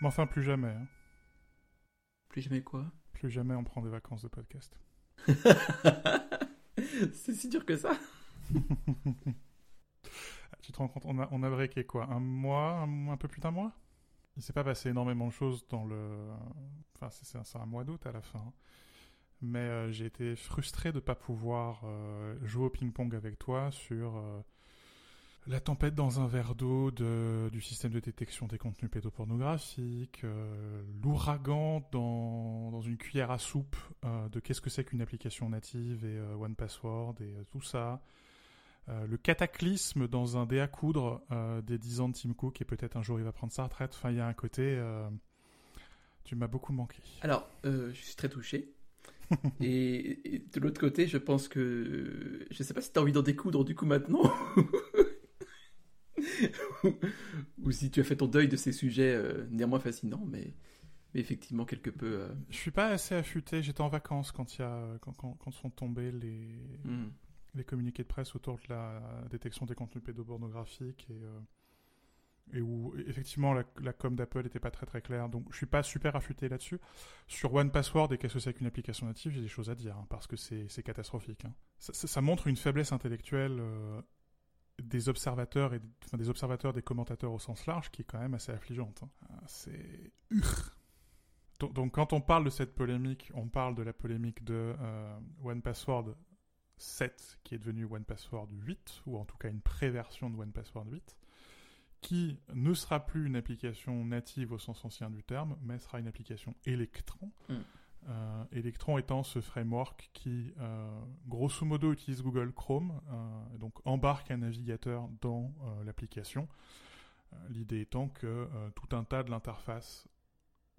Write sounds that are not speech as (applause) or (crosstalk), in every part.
Mais enfin, plus jamais. hein. Plus jamais quoi? Plus jamais on prend des vacances de podcast. (laughs) C'est si dur que ça (laughs) Tu te rends compte, on a, on a breaké quoi? Un mois un, un peu plus d'un mois? Il s'est pas passé énormément de choses dans le. Enfin, c'est- c'est un, c'est un mois d'août à la fin. Mais euh, j'ai été frustré de ne pas pouvoir euh, jouer au ping-pong avec toi sur euh, la tempête dans un verre d'eau de- du système de détection des contenus pédopornographiques, euh, l'ouragan dans, dans une cuillère à soupe euh, de qu'est-ce que c'est qu'une application native et euh, One Password et euh, tout ça. Le cataclysme dans un dé à coudre des 10 ans de Tim Cook et peut-être un jour il va prendre sa retraite. Enfin, il y a un côté. tu m'as beaucoup manqué. Alors, je suis très touché. (laughs) et, et de l'autre côté, je pense que. Je sais pas si t'as envie d'en découdre du coup maintenant. (laughs) (laughs) Ou si tu as fait ton deuil de ces sujets euh, néanmoins fascinants, mais, mais effectivement quelque peu. euh, Je suis pas assez affûté. J'étais en vacances quand, y a, quand, quand, quand sont tombés les, hmm. les communiqués de presse autour de la détection des contenus pédopornographiques et, euh, et où effectivement la, la com d'Apple n'était pas très très claire. Donc je suis pas super affûté là-dessus. Sur One Password et qu'est-ce que c'est qu'une application native, j'ai des choses à dire hein, parce que c'est catastrophique. hein. Ça, ça- ça montre une faiblesse intellectuelle euh, des observateurs et des observateurs, des commentateurs au sens large qui est quand même assez affligeante. hein. Euh, C'est donc, donc, quand on parle de cette polémique, on parle de la polémique de euh, One Password 7 qui est devenu One Password 8 ou en tout cas une préversion de One Password 8 qui ne sera plus une application native au sens ancien du terme, mais sera une application Electron. Mm. Euh, Electron étant ce framework qui, euh, grosso modo, utilise Google Chrome, euh, donc embarque un navigateur dans l'application. L'idée étant que tout un tas de l'interface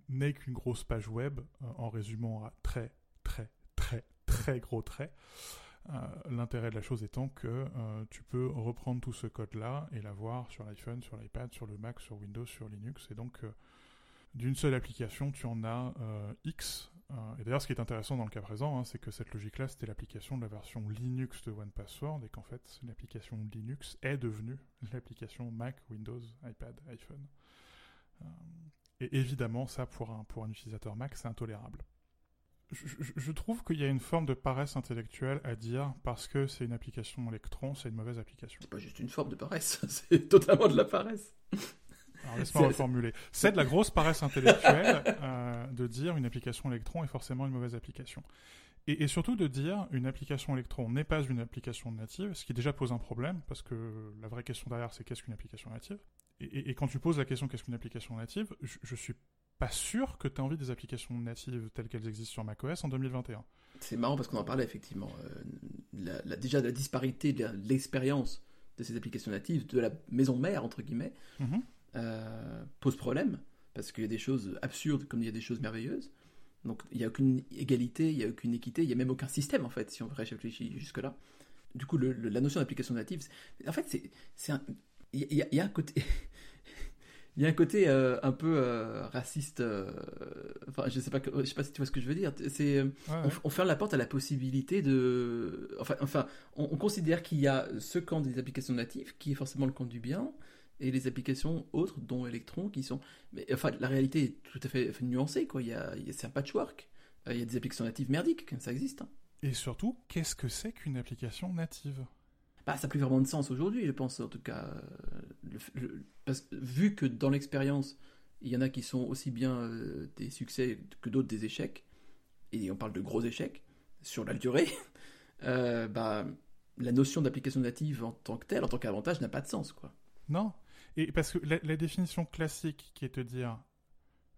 n'est qu'une grosse page web, en résumant à très, très, très, très gros traits. L'intérêt de la chose étant que tu peux reprendre tout ce code-là et l'avoir sur l'iPhone, sur l'iPad, sur le Mac, sur Windows, sur Linux. Et donc, d'une seule application, tu en as X. Et d'ailleurs, ce qui est intéressant dans le cas présent, hein, c'est que cette logique-là, c'était l'application de la version Linux de OnePassword et qu'en fait, l'application Linux est devenue l'application Mac, Windows, iPad, iPhone. Euh, et évidemment, ça, pour un, pour un utilisateur Mac, c'est intolérable je, je- trouve qu'il y a une forme de paresse intellectuelle à dire parce que c'est une application Electron, c'est une mauvaise application. C'est pas juste une forme de paresse, (laughs) c'est totalement de la paresse. Laisse-moi C'est- reformuler. C'est de la grosse paresse intellectuelle euh, de dire une application Electron est forcément une mauvaise application. Et, et surtout de dire une application Electron n'est pas une application native, ce qui déjà pose un problème, parce que la vraie question derrière c'est qu'est-ce qu'une application native? Et, et- et quand tu poses la question qu'est-ce qu'une application native, je, je suis pas sûr que tu as envie des applications natives telles qu'elles existent sur macOS en 2021. C'est marrant parce qu'on en parlait effectivement. euh, la, la- déjà, la disparité de l'expérience de ces applications natives, de la maison mère, entre guillemets, Mhm. Euh, pose problème. Parce qu'il y a des choses absurdes comme il y a des choses merveilleuses. Donc il n'y a aucune égalité, il n'y a aucune équité, il n'y a même aucun système en fait, si on réfléchit jusque-là. Du coup, le- le- la notion d'application native, en fait, c'est, c'est un, il y, a- y y un côté, (laughs) il y a un côté euh, un peu euh, raciste. euh, enfin, je sais pas, je sais pas si tu vois ce que je veux dire. C'est, Ouais, on, ouais. on ferme la porte à la possibilité de. Enfin, enfin on, on considère qu'il y a ce camp des applications natives, qui est forcément le camp du bien, et les applications autres, dont Electron, qui sont. Mais enfin, la réalité est tout à fait, fait nuancée, quoi. Il y a, il y a- c'est un patchwork. Euh, Il y a des applications natives merdiques, ça existe. hein. Et surtout, qu'est-ce que c'est qu'une application native? Bah, ça n'a plus vraiment de sens aujourd'hui, je pense, en tout cas. Euh, le- le- parce que vu que dans l'expérience, il y en a qui sont aussi bien euh, des succès que d'autres des échecs, et on parle de gros échecs, sur la durée, (laughs) euh, bah, la notion d'application native en tant que telle, en tant qu'avantage, n'a pas de sens, quoi. Non. Et parce que la, la définition classique qui est de dire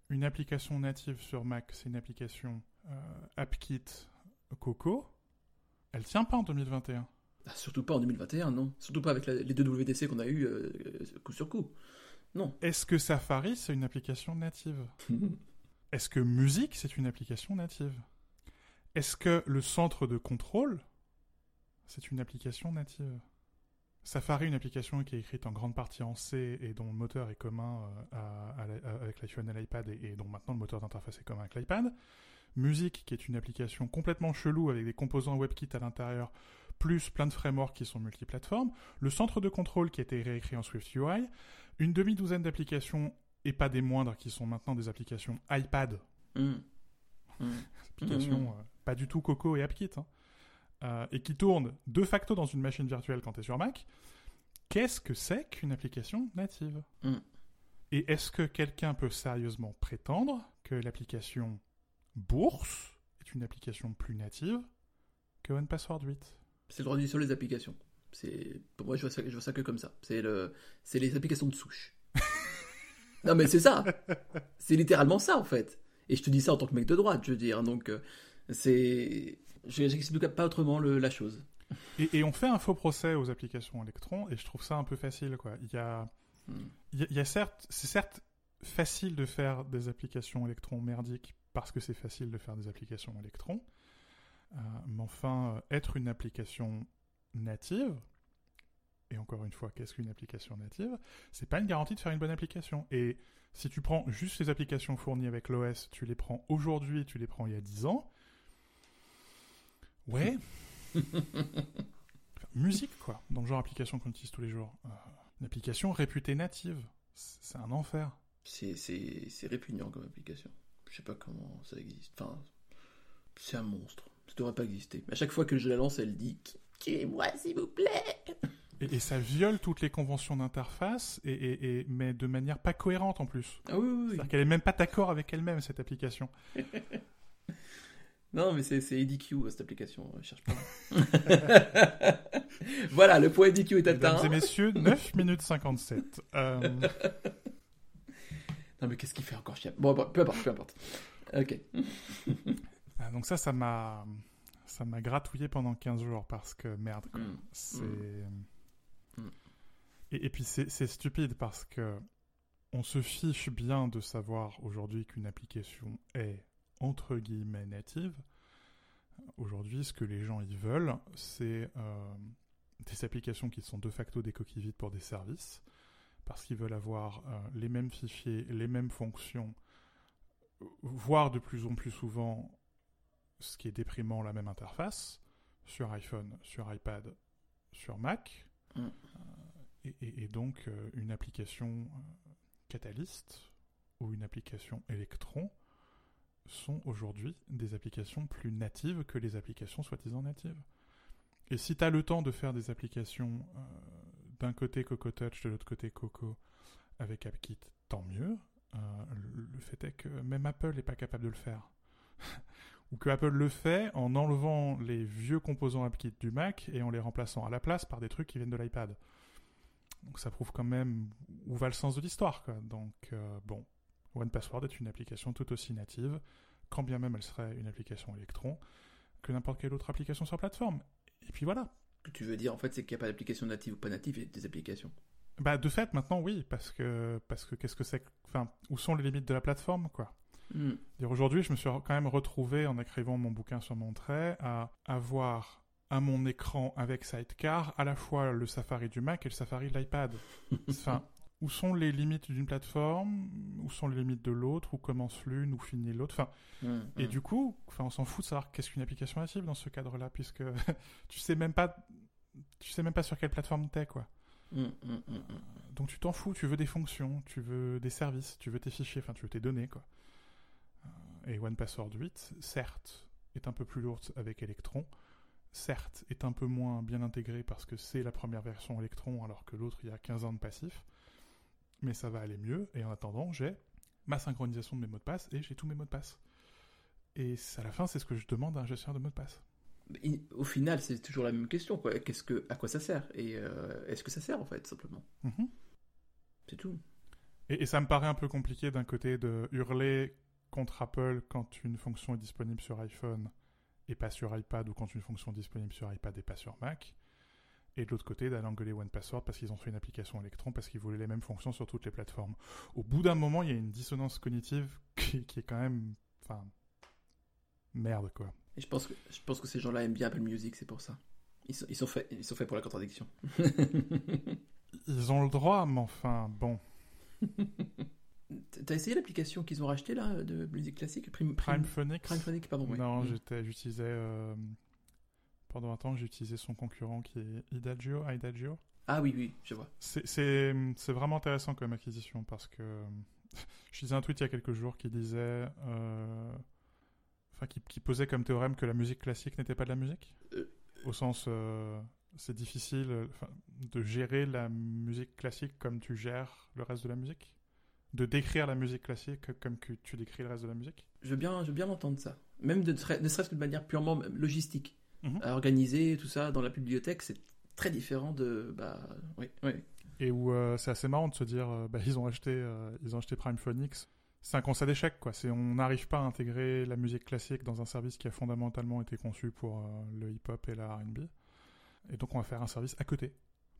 une application native sur Mac, c'est une application euh, AppKit Coco, elle tient pas en 2021. Ah, surtout pas en 2021, non. Surtout pas avec la- les deux WDC qu'on a eu euh, coup sur coup. Non. Est-ce que Safari, c'est une application native (laughs) Est-ce que Music, c'est une application native Est-ce que le centre de contrôle, c'est une application native Safari, une application qui est écrite en grande partie en C et dont le moteur est commun euh, à- à la- à- avec l'iPhone et l'iPad et, et dont maintenant le moteur d'interface est commun avec l'iPad. Music, qui est une application complètement chelou avec des composants WebKit à l'intérieur, plus plein de frameworks qui sont multiplateformes. Le centre de contrôle qui a été réécrit en SwiftUI. Une demi-douzaine d'applications et pas des moindres, qui sont maintenant des applications iPad. Mm. Mm. (laughs) Applications Mhm. euh, pas du tout Coco et AppKit. hein. Euh, et qui tournent de facto dans une machine virtuelle quand tu es sur Mac. Qu'est-ce que c'est qu'une application native Mm. Et est-ce que quelqu'un peut sérieusement prétendre que l'application Bourse est une application plus native que OnePassword 8 C'est le droit du sur les applications. C'est pour moi je vois ça, je vois ça que comme ça. C'est le, c'est les applications de souche. (laughs) non mais c'est ça. C'est littéralement ça en fait. Et je te dis ça en tant que mec de droite, je veux dire. Donc euh, c'est, je j'explique pas autrement le- la chose. et, et on fait un faux procès aux applications Electron, et je trouve ça un peu facile. Quoi. Il y a, Mm. il y a- il y a certes, c'est certes facile de faire des applications Electron merdiques parce que c'est facile de faire des applications Electron. Euh, mais enfin, euh, être une application native, et encore une fois, qu'est-ce qu'une application native? C'est pas une garantie de faire une bonne application. Et si tu prends juste les applications fournies avec l'OS, tu les prends aujourd'hui, tu les prends il y a 10 ans, ouais. (laughs) Musique, quoi, dans le genre application qu'on utilise tous les jours. Euh, une application réputée native, c'est un enfer. C'est, c'est, c'est répugnant comme application. Je sais pas comment ça existe. Enfin, c'est un monstre. Ça devrait pas exister. À chaque fois que je la lance, elle dit Tuez-moi s'il vous plaît. Et, et ça viole toutes les conventions d'interface, et, et- et- mais de manière pas cohérente en plus. Ah oui, oui, oui. C'est-à-dire qu'elle est même pas d'accord avec elle-même, cette application. (laughs) Non, mais c'est, c'est EDQ, cette application. Je cherche pas. (laughs) voilà, le point EDQ est atteint. Mesdames et messieurs, 9 (laughs) minutes 57. Euh, Non, mais qu'est-ce qu'il fait encore chier Bon, peu importe, peu importe. Ok. (laughs) ah, donc ça, ça m'a... Ça m'a gratouillé pendant 15 jours parce que merde. Mm. C'est. Mm. Et, et puis c'est c'est stupide parce que on se fiche bien de savoir aujourd'hui qu'une application est entre guillemets native. Aujourd'hui, ce que les gens y veulent, c'est euh, des applications qui sont de facto des coquilles vides pour des services parce qu'ils veulent avoir euh, les mêmes fichiers, les mêmes fonctions, voire de plus en plus souvent, ce qui est déprimant, la même interface sur iPhone, sur iPad, sur Mac. Mm. Euh, et, et- et donc, une application euh, Catalyst ou une application Electron sont aujourd'hui des applications plus natives que les applications soi-disant natives. Et si tu as le temps de faire des applications euh, d'un côté Coco Touch, de l'autre côté Coco avec AppKit, tant mieux. Euh, le fait est que même Apple n'est pas capable de le faire. (laughs) Ou que Apple le fait en enlevant les vieux composants AppKit du Mac et en les remplaçant à la place par des trucs qui viennent de l'iPad. Donc ça prouve quand même où va le sens de l'histoire. Donc euh, bon, OnePassword est une application tout aussi native, quand bien même elle serait une application Electron, que n'importe quelle autre application sur plateforme. Et puis voilà. Ce que tu veux dire, en fait, c'est qu'il n'y a pas d'application native ou pas native, il y a des applications. Bah de fait maintenant oui, parce que parce que qu'est-ce que c'est Enfin, où sont les limites de la plateforme quoi Hmm. Dire, Aujourd'hui, je me suis quand même retrouvé en écrivant mon bouquin sur mon trait à avoir à mon écran avec Sidecar à la fois le Safari du Mac et le Safari de l'iPad. (laughs) Enfin, où sont les limites d'une plateforme? Où sont les limites de l'autre? Où commence l'une? Où finit l'autre? Enfin, Hmm, et hmm. du coup, enfin, on s'en fout de savoir qu'est-ce qu'une application native dans ce cadre-là, puisque (laughs) tu sais même pas, tu sais même pas sur quelle plateforme t'es, quoi. Hmm. Donc tu t'en fous, tu veux des fonctions, tu veux des services, tu veux tes fichiers, enfin tu veux tes données, quoi. Euh, Et OnePassword 8, certes, est un peu plus lourde avec Electron, certes, est un peu moins bien intégré parce que c'est la première version Electron, alors que l'autre, il y a 15 ans de passif, mais ça va aller mieux, et en attendant, j'ai ma synchronisation de mes mots de passe, et j'ai tous mes mots de passe. Et à la fin, c'est ce que je demande à un gestionnaire de mots de passe. Au final, c'est toujours la même question. Quoi. Qu'est-ce que, à quoi ça sert? Et euh, est-ce que ça sert, en fait, simplement? Mhm. C'est tout. Et, et ça me paraît un peu compliqué d'un côté de hurler contre Apple quand une fonction est disponible sur iPhone et pas sur iPad ou quand une fonction est disponible sur iPad et pas sur Mac. Et de l'autre côté, d'aller engueuler OnePassword parce qu'ils ont fait une application Electron parce qu'ils voulaient les mêmes fonctions sur toutes les plateformes. Au bout d'un moment, il y a une dissonance cognitive (laughs) qui, qui est quand même. Enfin. Merde, quoi. Et je pense que, je pense que ces gens-là aiment bien Apple Music, c'est pour ça. Ils sont, ils sont faits ils sont faits pour la contradiction. (laughs) Ils ont le droit, mais enfin, bon. T'as essayé l'application qu'ils ont rachetée, là, de musique classique Prime, Prime Phonics. Prime Phonics, pardon. oui. Non, Mm. j'utilisais. euh, pendant un temps, j'ai utilisé son concurrent qui est Idagio. Idagio. Ah oui, oui, je vois. C'est- vraiment intéressant comme acquisition parce que (laughs) je lisais un tweet il y a quelques jours qui disait, euh, enfin, qui, qui, posait comme théorème que la musique classique n'était pas de la musique, Euh. au sens, euh, c'est difficile, de gérer la musique classique comme tu gères le reste de la musique, de décrire la musique classique comme que tu décris le reste de la musique. Je veux bien, je veux bien entendre ça. Même de, ne serait-ce que de manière purement logistique. Mhm. À organiser tout ça dans la bibliothèque, c'est très différent de. Bah, oui, oui. Et où euh, c'est assez marrant de se dire, euh, bah, ils ont acheté, euh, ils ont acheté Prime Phonics. C'est un constat d'échec, quoi. C'est on n'arrive pas à intégrer la musique classique dans un service qui a fondamentalement été conçu pour euh, le hip-hop et la R&B. Et donc on va faire un service à côté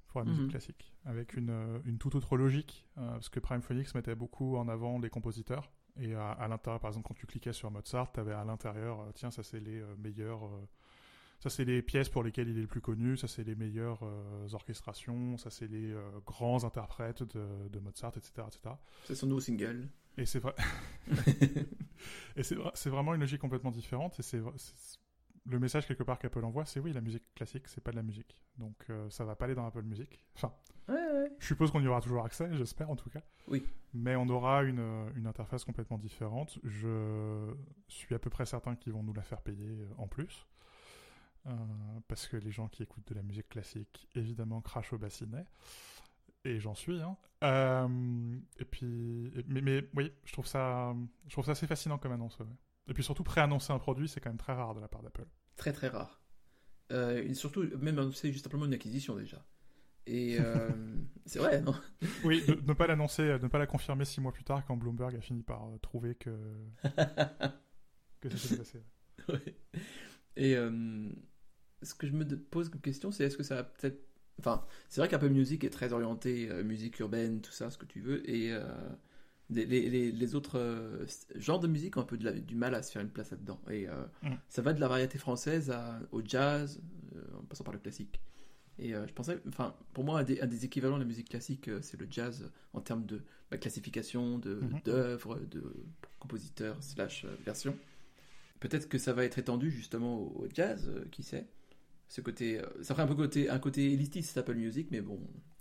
pour la musique Mhm. classique, avec une, une toute autre logique, euh, parce que Prime Phonics mettait beaucoup en avant les compositeurs. Et à, à l'intérieur, par exemple, quand tu cliquais sur Mozart, tu avais à l'intérieur, euh, tiens, ça c'est les euh, meilleurs, euh, ça c'est les pièces pour lesquelles il est le plus connu, ça c'est les meilleures euh, orchestrations, ça c'est les euh, grands interprètes de, de Mozart, etc., etc. C'est son nouveau single. Et c'est vrai, (laughs) et c'est vra- c'est vraiment une logique complètement différente. Et c'est le message quelque part qu'Apple envoie, c'est oui, la musique classique, c'est pas de la musique, donc euh, ça va pas aller dans Apple Music. Enfin, Ouais, ouais. je suppose qu'on y aura toujours accès, j'espère en tout cas. Oui. Mais on aura une, euh, une interface complètement différente. Je suis à peu près certain qu'ils vont nous la faire payer en plus. Euh, parce que les gens qui écoutent de la musique classique, évidemment, crachent au bassinet. Et j'en suis. Hein. Euh, et puis, mais, mais oui, je trouve ça, je trouve ça assez fascinant comme annonce. ouais. Et puis surtout, préannoncer un produit, c'est quand même très rare de la part d'Apple. Très très rare. Euh, et surtout, même annoncer juste simplement une acquisition déjà. Et euh, (laughs) c'est vrai, non? Oui, ne, ne pas l'annoncer, ne pas la confirmer six mois plus tard quand Bloomberg a fini par trouver que, (laughs) que ça s'était passé. Ouais. Et euh, ce que je me de- pose comme question, c'est est-ce que ça va peut-être. Enfin, c'est vrai qu'Apple Music est très orienté euh, musique urbaine, tout ça, ce que tu veux, et euh, les, les- les- les autres euh, genres de musique ont un peu de la- du mal à se faire une place là-dedans. Et euh, Mm. ça va de la variété française à- au jazz, en passant par le classique. Et je pensais, enfin, pour moi, un des, un des équivalents de la musique classique, c'est le jazz en termes de bah, classification, de Mhm. d'œuvres, de compositeurs slash versions. Peut-être que ça va être étendu justement au, au jazz, qui sait. Ce côté, euh, ça ferait un peu côté, un côté élitiste Apple Music, mais bon.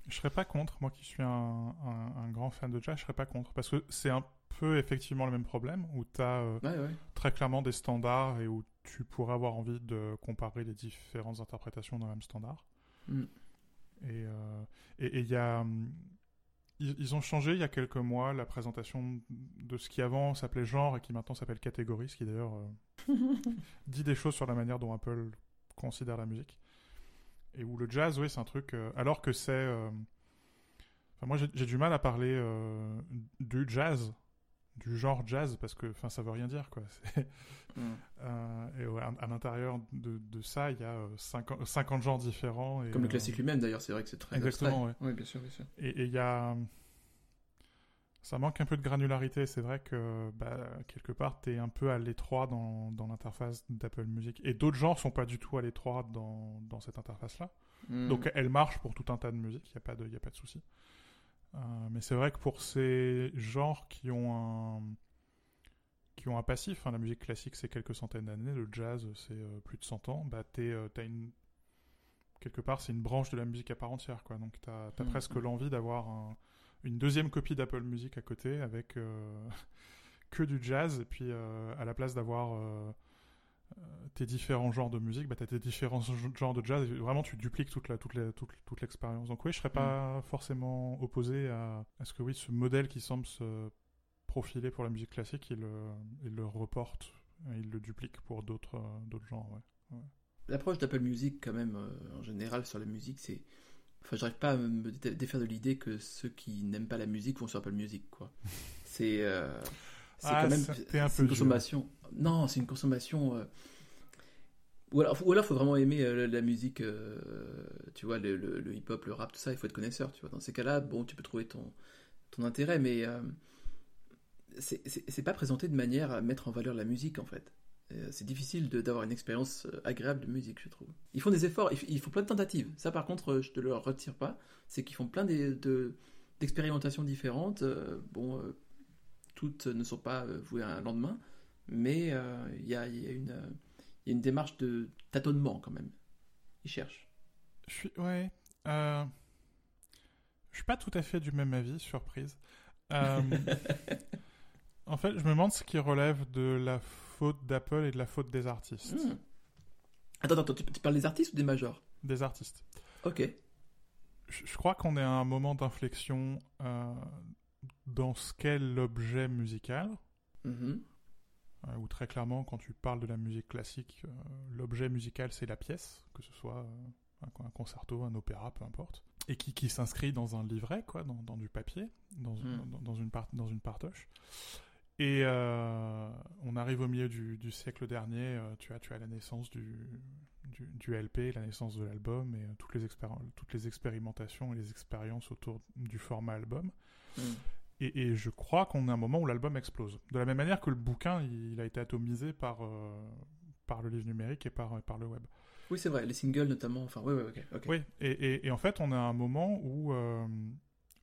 Je serais pas contre, moi qui suis un, un- un grand fan de jazz, je serais pas contre. Parce que c'est un peu effectivement le même problème, où tu as Ouais, ouais. très clairement des standards et où tu pourrais avoir envie de comparer les différentes interprétations d'un même standard. Mm. Et euh, et- et il y a. hum, Ils, ils ont changé il y a quelques mois la présentation de ce qui avant s'appelait genre et qui maintenant s'appelle catégorie, ce qui d'ailleurs euh, (laughs) dit des choses sur la manière dont Apple considère la musique. Et où le jazz, oui, c'est un truc. euh, alors que c'est. euh, enfin, moi, j'ai du mal à parler euh, du jazz, du genre jazz, parce que enfin, ça veut rien dire, quoi. (laughs) Mm. et ouais, à, à l'intérieur de, de ça, il y a euh, 50, 50 genres différents. Et, Comme le classique lui-même, d'ailleurs, c'est vrai que c'est très Exactement, abstrait. Oui, bien sûr, bien sûr. et il y a. Ça manque un peu de granularité. C'est vrai que, bah, quelque part, tu es un peu à l'étroit dans, dans l'interface d'Apple Music. Et d'autres genres sont pas du tout à l'étroit dans, dans cette interface-là. Mm. Donc elle marche pour tout un tas de musique, il n'y a pas de, y a pas de souci. Euh, mais c'est vrai que pour ces genres qui ont un, qui ont un passif, hein, la musique classique c'est quelques centaines d'années, le jazz c'est euh, plus de 100 ans, bah t'es, euh, t'as une, quelque part c'est une branche de la musique à part entière. Quoi. Donc t'as as Mhm. presque l'envie d'avoir un- une deuxième copie d'Apple Music à côté avec euh, (laughs) que du jazz et puis euh, à la place d'avoir... euh, tes différents genres de musique, bah, tu as tes différents gen- genres de jazz, et vraiment tu dupliques toute la- toute la- toute, toute l'expérience. Donc oui, je serais pas forcément opposé à, à ce que oui, ce modèle qui semble se profiler pour la musique classique, il, le- il le reporte, il le duplique pour d'autres d'autres genres. Ouais. L'approche d'Apple Music, quand même, euh, en général, sur la musique, c'est. Enfin, j'arrive pas à me dé- défaire de l'idée que ceux qui n'aiment pas la musique vont sur Apple Music, quoi. (laughs) C'est. euh, c'est Ah, quand même. ça- t'es un c'est peu une dur. consommation. Non, c'est une consommation. euh, Ou alors, ou alors, faut vraiment aimer euh, la, musique, euh, tu vois, le, le- le hip-hop, le rap, tout ça, il faut être connaisseur, tu vois. Dans ces cas-là, bon, tu peux trouver ton, ton intérêt, mais euh, c'est pas présenté de manière à mettre en valeur la musique, en fait. Euh, C'est difficile d'avoir une expérience euh, agréable de musique, je trouve. Ils font des efforts, ils, font plein de tentatives. Ça, par contre, euh, je te le retire pas. C'est qu'ils font plein de- d'expérimentations différentes. Euh, bon, euh, toutes ne sont pas euh, vouées à un lendemain, mais il y, y y a une démarche de tâtonnement quand même. Ils cherchent. Je suis, ouais, je suis pas tout à fait du même avis, surprise. (laughs) En fait, je me demande ce qui relève de la faute d'Apple et de la faute des artistes. Hmm. Attends, attends, tu, tu parles des artistes ou des majors? Des artistes. Ok. Je, je crois qu'on est à un moment d'inflexion euh, dans ce qu'est l'objet musical. Mhm. Euh, où très clairement, quand tu parles de la musique classique, euh, l'objet musical c'est la pièce, que ce soit un, un concerto, un opéra, peu importe, et qui, qui s'inscrit dans un livret, quoi, dans, dans du papier, dans, Mm. dans, dans une, part, dans une partoche. Et euh, on arrive au milieu du, du siècle dernier, euh, tu, as, tu as la naissance du, du, du LP, la naissance de l'album, et euh, toutes, les toutes les expérimentations et les expériences autour du format album. Hmm. Et, et je crois qu'on a un moment où l'album explose. De la même manière que le bouquin, il a été atomisé par, euh, par le livre numérique et par, par le web. Oui, c'est vrai, les singles notamment. Enfin, oui, oui, ok. ok. Oui, et, et- et en fait, on a un moment où euh,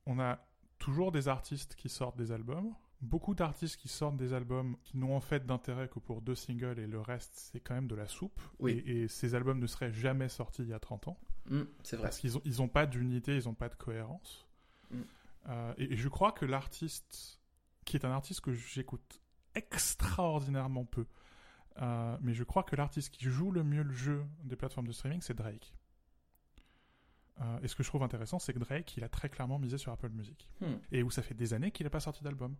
on a toujours des artistes qui sortent des albums, beaucoup d'artistes qui sortent des albums qui n'ont en fait d'intérêt que pour deux singles et le reste, c'est quand même de la soupe. Oui. Et, et ces albums ne seraient jamais sortis il y a 30 ans. Hmm, c'est vrai. Parce qu'ils n'ont ils ont pas d'unité, ils n'ont pas de cohérence. Mm. Euh, et, et je crois que l'artiste, qui est un artiste que j'écoute extraordinairement peu, euh, mais je crois que l'artiste qui joue le mieux le jeu des plateformes de streaming, c'est Drake. Euh, et ce que je trouve intéressant, c'est que Drake, il a très clairement misé sur Apple Music. Hmm. Et où ça fait des années qu'il n'a pas sorti d'album.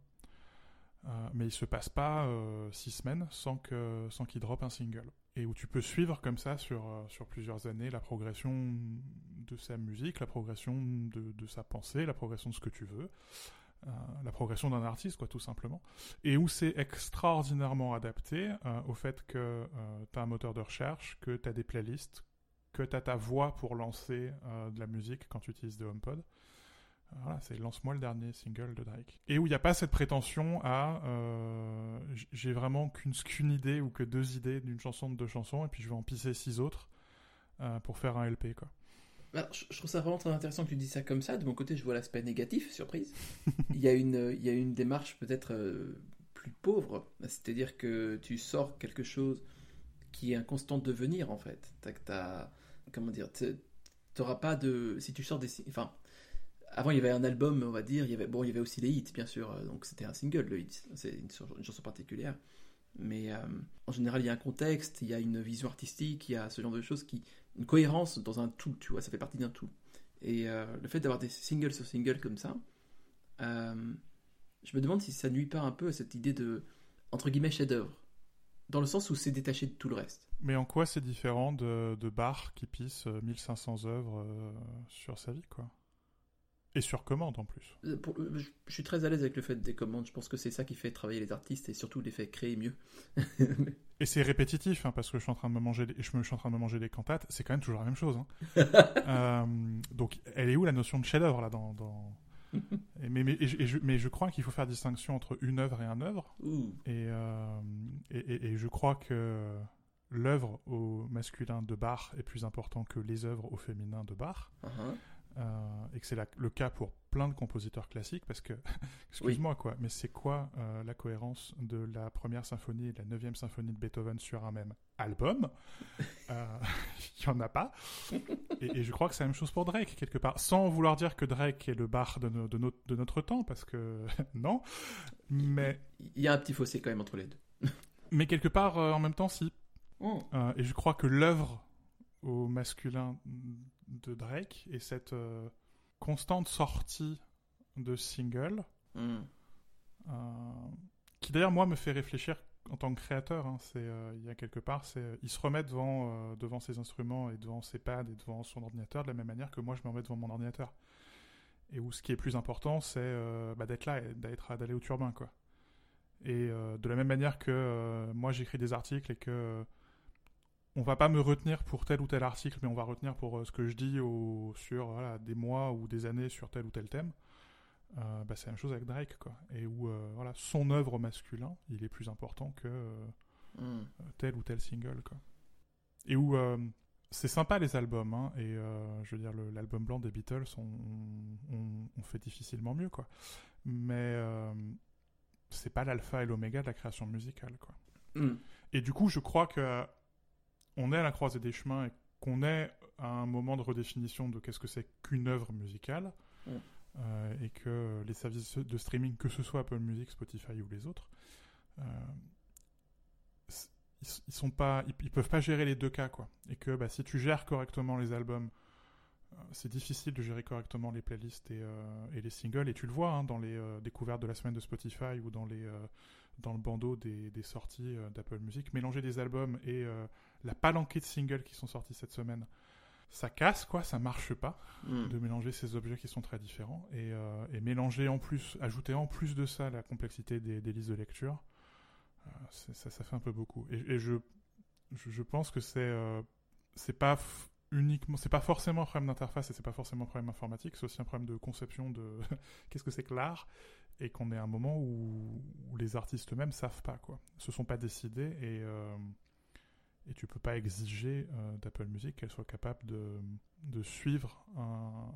Euh, mais il se passe pas euh, six semaines sans que sans qu'il drop un single. Et où tu peux suivre comme ça sur, euh, sur plusieurs années la progression de sa musique, la progression de, de sa pensée, la progression de ce que tu veux, la progression d'un artiste, quoi, tout simplement. Et où c'est extraordinairement adapté au fait que tu as un moteur de recherche, que tu as des playlists, que tu as ta voix pour lancer de la musique quand tu utilises des HomePod. Voilà, c'est lance-moi le dernier single de Drake. Et où il n'y a pas cette prétention à euh, j'ai vraiment qu'une qu'une idée ou que deux idées d'une chanson de deux chansons et puis je vais en pisser six autres euh, pour faire un LP quoi. Je, trouve ça vraiment très intéressant que tu dis ça comme ça. De mon côté, je vois l'aspect négatif, surprise. (laughs) il, y a une, y a une démarche peut-être euh, plus pauvre. C'est-à-dire que tu sors quelque chose qui est un constant devenir, en fait. T'as, comment dire T'auras pas de... Si tu sors des... Enfin, avant, il y avait un album, on va dire. Il y avait, bon, il y avait aussi les hits, bien sûr. Donc, c'était un single, le hit. C'est une, chanson particulière. Mais euh, en général, il y a un contexte, il y a une vision artistique, il y a ce genre de choses qui une cohérence dans un tout, tu vois, ça fait partie d'un tout. Et euh, le fait d'avoir des singles sur singles comme ça, euh, je me demande si ça nuit pas un peu à cette idée de, entre guillemets, chef-d'œuvre. Dans le sens où c'est détaché de tout le reste. Mais en quoi c'est différent de, de Bach qui pisse euh, 1500 œuvres euh, sur sa vie quoi? Et sur commande en plus. Euh, euh, je, suis très à l'aise avec le fait des commandes, je pense que c'est ça qui fait travailler les artistes et surtout les fait créer mieux. (laughs) Et c'est répétitif, hein, parce que je suis en train de me manger, des, je me suis en train de me manger des cantates. C'est quand même toujours la même chose. hein. (laughs) Euh, donc, elle est où la notion de chef-d'œuvre là dans, dans... (laughs) Et mais, mais, et je, et je- mais je crois qu'il faut faire distinction entre une œuvre et un œuvre. Euh, et je crois que l'œuvre au masculin de Bach est plus important que les œuvres au féminin de Bach. Uh-huh. Euh, et que c'est le cas pour plein de compositeurs classiques, parce que, (laughs) excuse-moi quoi, mais c'est quoi euh, la cohérence de la première symphonie et de la neuvième symphonie de Beethoven sur un même album? (laughs) Euh, Il (laughs) y en a pas. Et, et je crois que c'est la même chose pour Drake, quelque part. Sans vouloir dire que Drake est le bar de, no- de notre, de notre temps, parce que non. Mais, Il y a un petit fossé quand même entre les deux. mais quelque part, euh, en même temps, si. Oh. Euh, et je crois que l'œuvre au masculin de Drake est cette euh, constante sortie de singles, Hmm. euh, qui d'ailleurs moi me fait réfléchir en tant que créateur. hein. c'est euh, il y a quelque part, c'est il se remet devant devant ses instruments et devant ses pads et devant son ordinateur de la même manière que moi je me remets devant mon ordinateur. Et où ce qui est plus important, c'est bah, d'être là et d'être d'aller au turbin quoi. Et de la même manière que moi j'écris des articles et que on va pas me retenir pour tel ou tel article, mais on va retenir pour euh, ce que je dis au, sur voilà, des mois ou des années sur tel ou tel thème. Euh, bah, c'est la même chose avec Drake, quoi. Et où euh, voilà, son œuvre masculin, il est plus important que euh, Hmm. tel ou tel single, quoi. Et où euh, c'est sympa les albums, hein, et euh, je veux dire, l'album blanc des Beatles, on, on- on fait difficilement mieux, quoi. Mais euh, c'est pas l'alpha et l'oméga de la création musicale, quoi. Hmm. Et du coup, je crois que euh, on est à la croisée des chemins et qu'on est à un moment de redéfinition de qu'est-ce que c'est qu'une œuvre musicale. Mm. et que les services de streaming, que ce soit Apple Music, Spotify ou les autres, ils, ils, sont pas, ils, peuvent pas gérer les deux cas, quoi. Et que bah, si tu gères correctement les albums, c'est difficile de gérer correctement les playlists et, et, les singles. Et tu le vois hein, dans les découvertes de la semaine de Spotify ou dans les dans le bandeau des, des sorties d'Apple Music. Mélanger des albums et la palanquée de singles qui sont sortis cette semaine, ça casse quoi, ça marche pas hmm. de mélanger ces objets qui sont très différents et, euh, et, mélanger en plus, ajouter en plus de ça la complexité des, des listes de lecture, euh, ça, ça, fait un peu beaucoup. Et, et je, je, pense que c'est euh, c'est pas uniquement, c'est pas forcément un problème d'interface et c'est pas forcément un problème informatique, c'est aussi un problème de conception de (laughs) qu'est-ce que c'est que l'art et qu'on est à un moment où, où les artistes eux-mêmes savent pas quoi, se sont pas décidés et et tu peux pas exiger euh, d'Apple Music qu'elle soit capable de, de suivre un...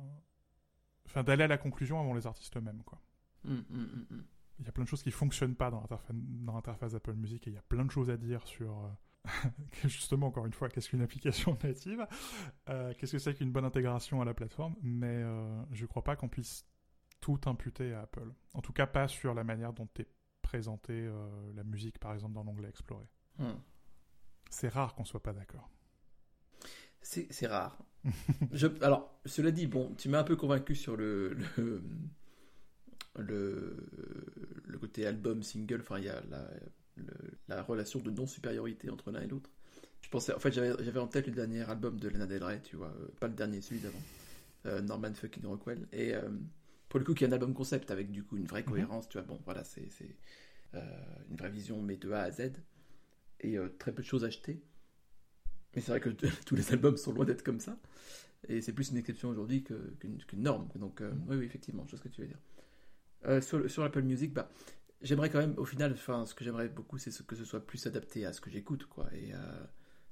enfin d'aller à la conclusion avant les artistes eux-mêmes quoi. Mmh, mmh, mmh, il y a plein de choses qui fonctionnent pas dans l'interface d'Apple Music et il y a plein de choses à dire sur euh, (laughs) justement encore une fois qu'est-ce qu'une application native, euh, qu'est-ce que c'est qu'une bonne intégration à la plateforme, mais je crois pas qu'on puisse tout imputer à Apple. En tout cas pas sur la manière dont est présentée la musique par exemple dans l'onglet Explorer. C'est rare qu'on soit pas d'accord. C'est rare. (laughs) je, alors, cela dit, bon, tu m'as un peu convaincu sur le, le, le, côté album, single, enfin, il y a la, la relation de non-supériorité entre l'un et l'autre. Je pensais, en fait, j'avais en tête le dernier album de Lana Del Rey, tu vois, euh, pas le dernier, celui d'avant, euh, Norman fucking Rockwell, et euh, pour le coup, qui est un album concept avec du coup une vraie mhm. cohérence, tu vois, bon, voilà, c'est une vraie vision, mais de A à Z et euh, très peu de choses achetées. Mais c'est vrai que (laughs) tous les albums sont loin d'être comme ça. Et c'est plus une exception aujourd'hui qu'une norme. Donc, euh, oui, oui, effectivement, je sais ce que tu veux dire. Euh, sur, sur Apple Music, bah, j'aimerais quand même, au final, enfin, ce que j'aimerais beaucoup, c'est que ce soit plus adapté à ce que j'écoute, quoi. Et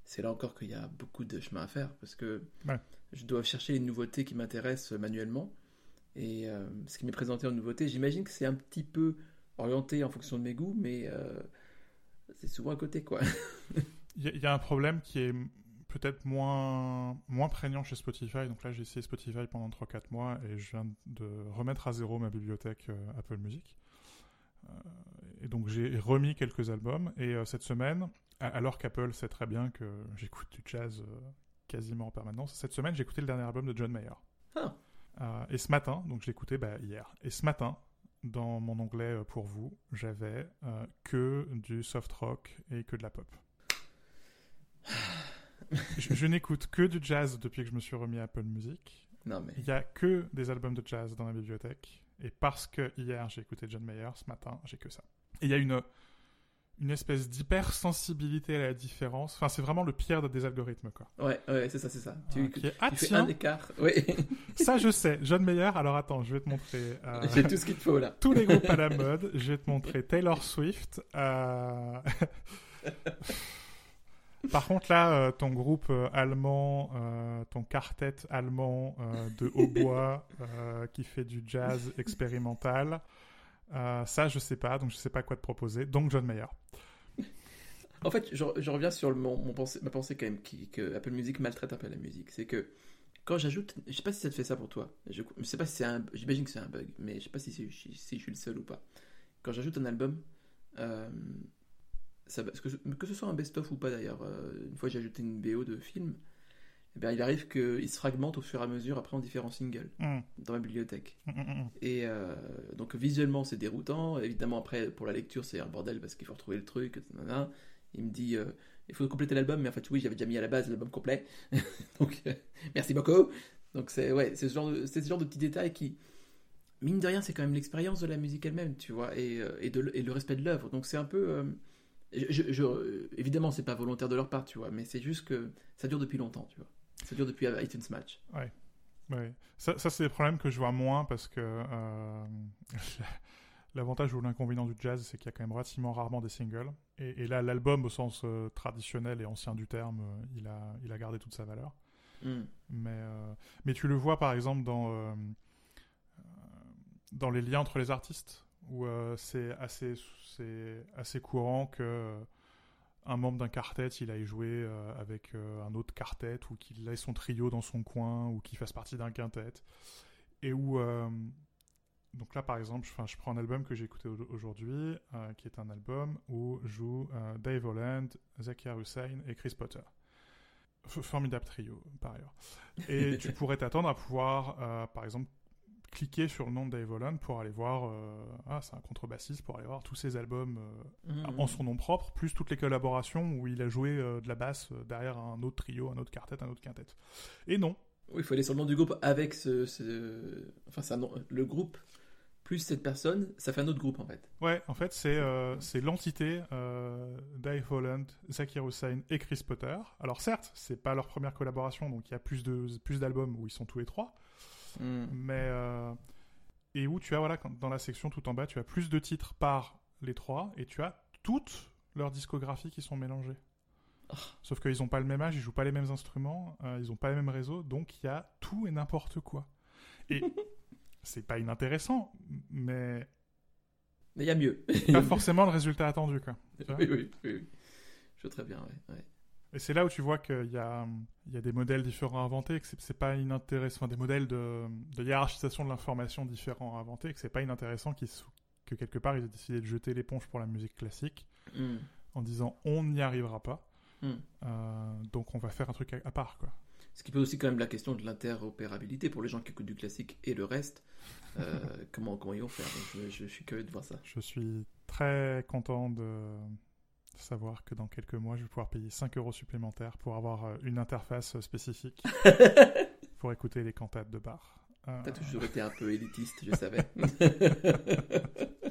c'est là encore qu'il y a beaucoup de chemin à faire, parce que je dois chercher les nouveautés qui m'intéressent manuellement. Et ce qui m'est présenté en nouveauté, j'imagine que c'est un petit peu orienté en fonction de mes goûts, mais c'est souvent à côté, quoi. Il y, a un problème qui est peut-être moins, moins prégnant chez Spotify. Donc là, j'ai essayé Spotify pendant 3-4 mois et je viens de remettre à zéro ma bibliothèque euh, Apple Music. Euh, et donc j'ai remis quelques albums. Et euh, cette semaine, alors qu'Apple sait très bien que j'écoute du jazz quasiment en permanence, cette semaine, j'ai écouté le dernier album de John Mayer. Ah. et ce matin, donc j'ai écouté bah, hier, et ce matin, dans mon onglet euh, pour vous, j'avais euh, que du soft rock et que de la pop. je, n'écoute que du jazz depuis que je me suis remis à Apple Music. Non mais... Il y a que des albums de jazz dans la bibliothèque. Et parce que hier j'ai écouté John Mayer, ce matin j'ai que ça. Et il y a une une espèce d'hypersensibilité à la différence. Enfin, c'est vraiment le pire des algorithmes, quoi. Ouais, ouais, c'est ça, c'est ça. Tu, ah, fais un écart. Oui. (laughs) ça, je sais. John Mayer. Alors attends, je vais te montrer. Euh, J'ai tout ce qu'il faut là. Tous les groupes à la mode. Je vais te montrer Taylor Swift. Euh... (laughs) Par contre, là, euh, ton groupe euh, allemand, ton quartet allemand de hautbois qui fait du jazz expérimental, euh, ça, je sais pas, donc je sais pas quoi te proposer. Donc John Mayer. (laughs) En fait, je, reviens sur mon, ma pensée quand même, qui, que Apple Music maltraite un peu la musique. C'est que quand j'ajoute, je sais pas si ça te fait ça pour toi. Je, sais pas si c'est un, j'imagine que c'est un bug, mais je sais pas si, si, je suis le seul ou pas. Quand j'ajoute un album, euh, que, que ce soit un best-of ou pas d'ailleurs, euh, une fois j'ai ajouté une BO de film, eh bien, il arrive qu'il se fragmente au fur et à mesure après en différents singles mm. dans ma bibliothèque. Mm, mm, et euh, donc visuellement c'est déroutant, évidemment après pour la lecture c'est un bordel parce qu'il faut retrouver le truc. Il me dit euh, il faut compléter l'album, mais en fait oui j'avais déjà mis à la base l'album complet. (laughs) donc euh, merci beaucoup. Donc c'est ouais, ce, genre de, ce genre de petits détails qui, mine de rien, c'est quand même l'expérience de la musique elle-même, tu vois, et, et, de, et le respect de l'œuvre. Donc c'est un peu... Je, je, évidemment, c'est pas volontaire de leur part, tu vois, mais c'est juste que ça dure depuis longtemps, tu vois. Ça dure depuis iTunes Match. Ouais. ouais. Ça, ça c'est des problèmes que je vois moins parce que euh, (laughs) l'avantage ou l'inconvénient du jazz, c'est qu'il y a quand même relativement rarement des singles. Et, là, l'album, au sens euh, traditionnel et ancien du terme, euh, il, a, il a gardé toute sa valeur. Hmm. Mais, mais tu le vois par exemple dans, dans les liens entre les artistes, où c'est assez, assez courant que un membre d'un quartet, il aille jouer euh, avec euh, un autre quartet, ou qu'il ait son trio dans son coin, ou qu'il fasse partie d'un quintet. Et où, euh, donc là, par exemple, je, je prends un album que j'ai écouté aujourd'hui, qui est un album où joue euh, Dave Holland, Zakir Hussain et Chris Potter. Formidable trio, par ailleurs. Et (laughs) tu pourrais t'attendre à pouvoir, euh, par exemple, cliquer sur le nom de Dave Holland pour aller voir, ah, c'est un contrebassiste, pour aller voir tous ses albums mmh. en son nom propre, plus toutes les collaborations où il a joué de la basse derrière un autre trio, un autre quartet, un autre quintet. Et non, oui, il faut aller sur le nom du groupe avec ce. Enfin, ça, le groupe plus cette personne, ça fait un autre groupe en fait. Ouais, en fait, c'est euh, l'entité euh, Dave Holland, Zakir Hussain et Chris Potter. Alors, certes, c'est pas leur première collaboration, donc il y a plus d'albums plus où ils sont tous les trois. Hmm. Mais. Euh, et où tu as, voilà, dans la section tout en bas, tu as plus de titres par les trois et tu as toutes leurs discographies qui sont mélangées. Ah. Sauf qu'ils n'ont pas le même âge, ils jouent pas les mêmes instruments, ils n'ont pas les mêmes réseaux, donc il y a tout et n'importe quoi. Et (laughs) c'est pas inintéressant, mais. Mais il y a mieux. pas (laughs) forcément le résultat attendu, quoi. Oui, oui, oui, Je vois très bien, ouais. Et c'est là où tu vois qu'il y a, il y a des modèles différents à inventer, que c'est pas inintéressant, des modèles de, de hiérarchisation de l'information différents à inventer, que c'est pas inintéressant que quelque part ils aient décidé de jeter l'éponge pour la musique classique hmm. en disant on n'y arrivera pas, hmm. euh, donc on va faire un truc à part, quoi. Ce qui pose aussi quand même la question de l'interopérabilité pour les gens qui écoutent du classique et le reste. Euh, (laughs) comment, comment ils vont faire? Je, suis curieux de voir ça. Je suis très content de savoir que dans quelques mois, je vais pouvoir payer 5 euros supplémentaires pour avoir euh, une interface spécifique (laughs) pour écouter les cantates de bar. Euh... T'as toujours été un peu élitiste, je savais. (laughs)